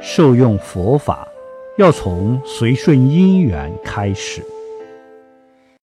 受用佛法要从随顺因缘开始。